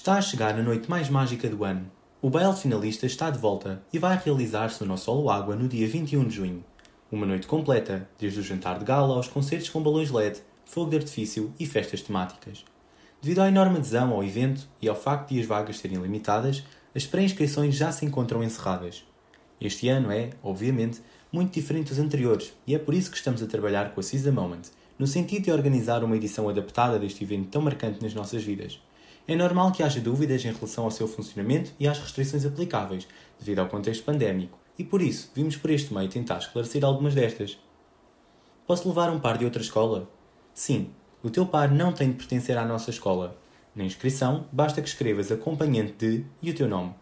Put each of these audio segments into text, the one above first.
Está a chegar a noite mais mágica do ano. O baile finalista está de volta e vai realizar-se no nosso Solo Água no dia 21 de junho. Uma noite completa, desde o jantar de gala aos concertos com balões LED, fogo de artifício e festas temáticas. Devido à enorme adesão ao evento e ao facto de as vagas serem limitadas, as pré-inscrições já se encontram encerradas. Este ano é, obviamente, muito diferente dos anteriores e é por isso que estamos a trabalhar com a Seize Moment, no sentido de organizar uma edição adaptada deste evento tão marcante nas nossas vidas. É normal que haja dúvidas em relação ao seu funcionamento e às restrições aplicáveis, devido ao contexto pandémico, e por isso vimos por este meio tentar esclarecer algumas destas. Posso levar um par de outra escola? Sim, o teu par não tem de pertencer à nossa escola. Na inscrição, basta que escrevas acompanhante de e o teu nome.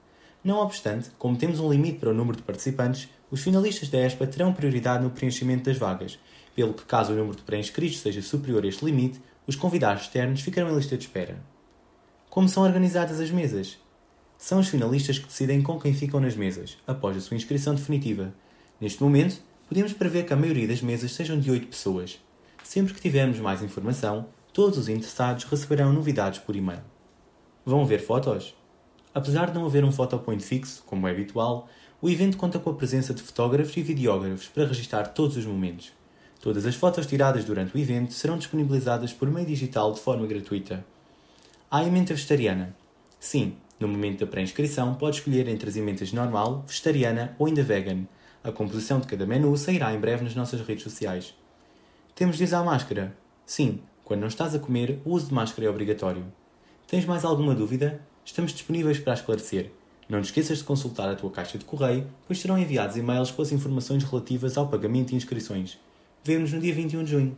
Não obstante, como temos um limite para o número de participantes, os finalistas da ESPA terão prioridade no preenchimento das vagas, pelo que, caso o número de pré-inscritos seja superior a este limite, os convidados externos ficarão em lista de espera. Como são organizadas as mesas? São os finalistas que decidem com quem ficam nas mesas, após a sua inscrição definitiva. Neste momento, podemos prever que a maioria das mesas sejam de 8 pessoas. Sempre que tivermos mais informação, todos os interessados receberão novidades por e-mail. Vão ver fotos? Apesar de não haver um fotopoint fixo, como é habitual, o evento conta com a presença de fotógrafos e videógrafos para registrar todos os momentos. Todas as fotos tiradas durante o evento serão disponibilizadas por meio digital de forma gratuita. Há emenda vegetariana. Sim, no momento da pré-inscrição pode escolher entre as emendas normal, vegetariana ou ainda vegan. A composição de cada menu sairá em breve nas nossas redes sociais. Temos de usar máscara? Sim, quando não estás a comer, o uso de máscara é obrigatório. Tens mais alguma dúvida? Estamos disponíveis para esclarecer. Não te esqueças de consultar a tua caixa de correio, pois serão enviados e-mails com as informações relativas ao pagamento e inscrições. Vemo-nos no dia 21 de junho.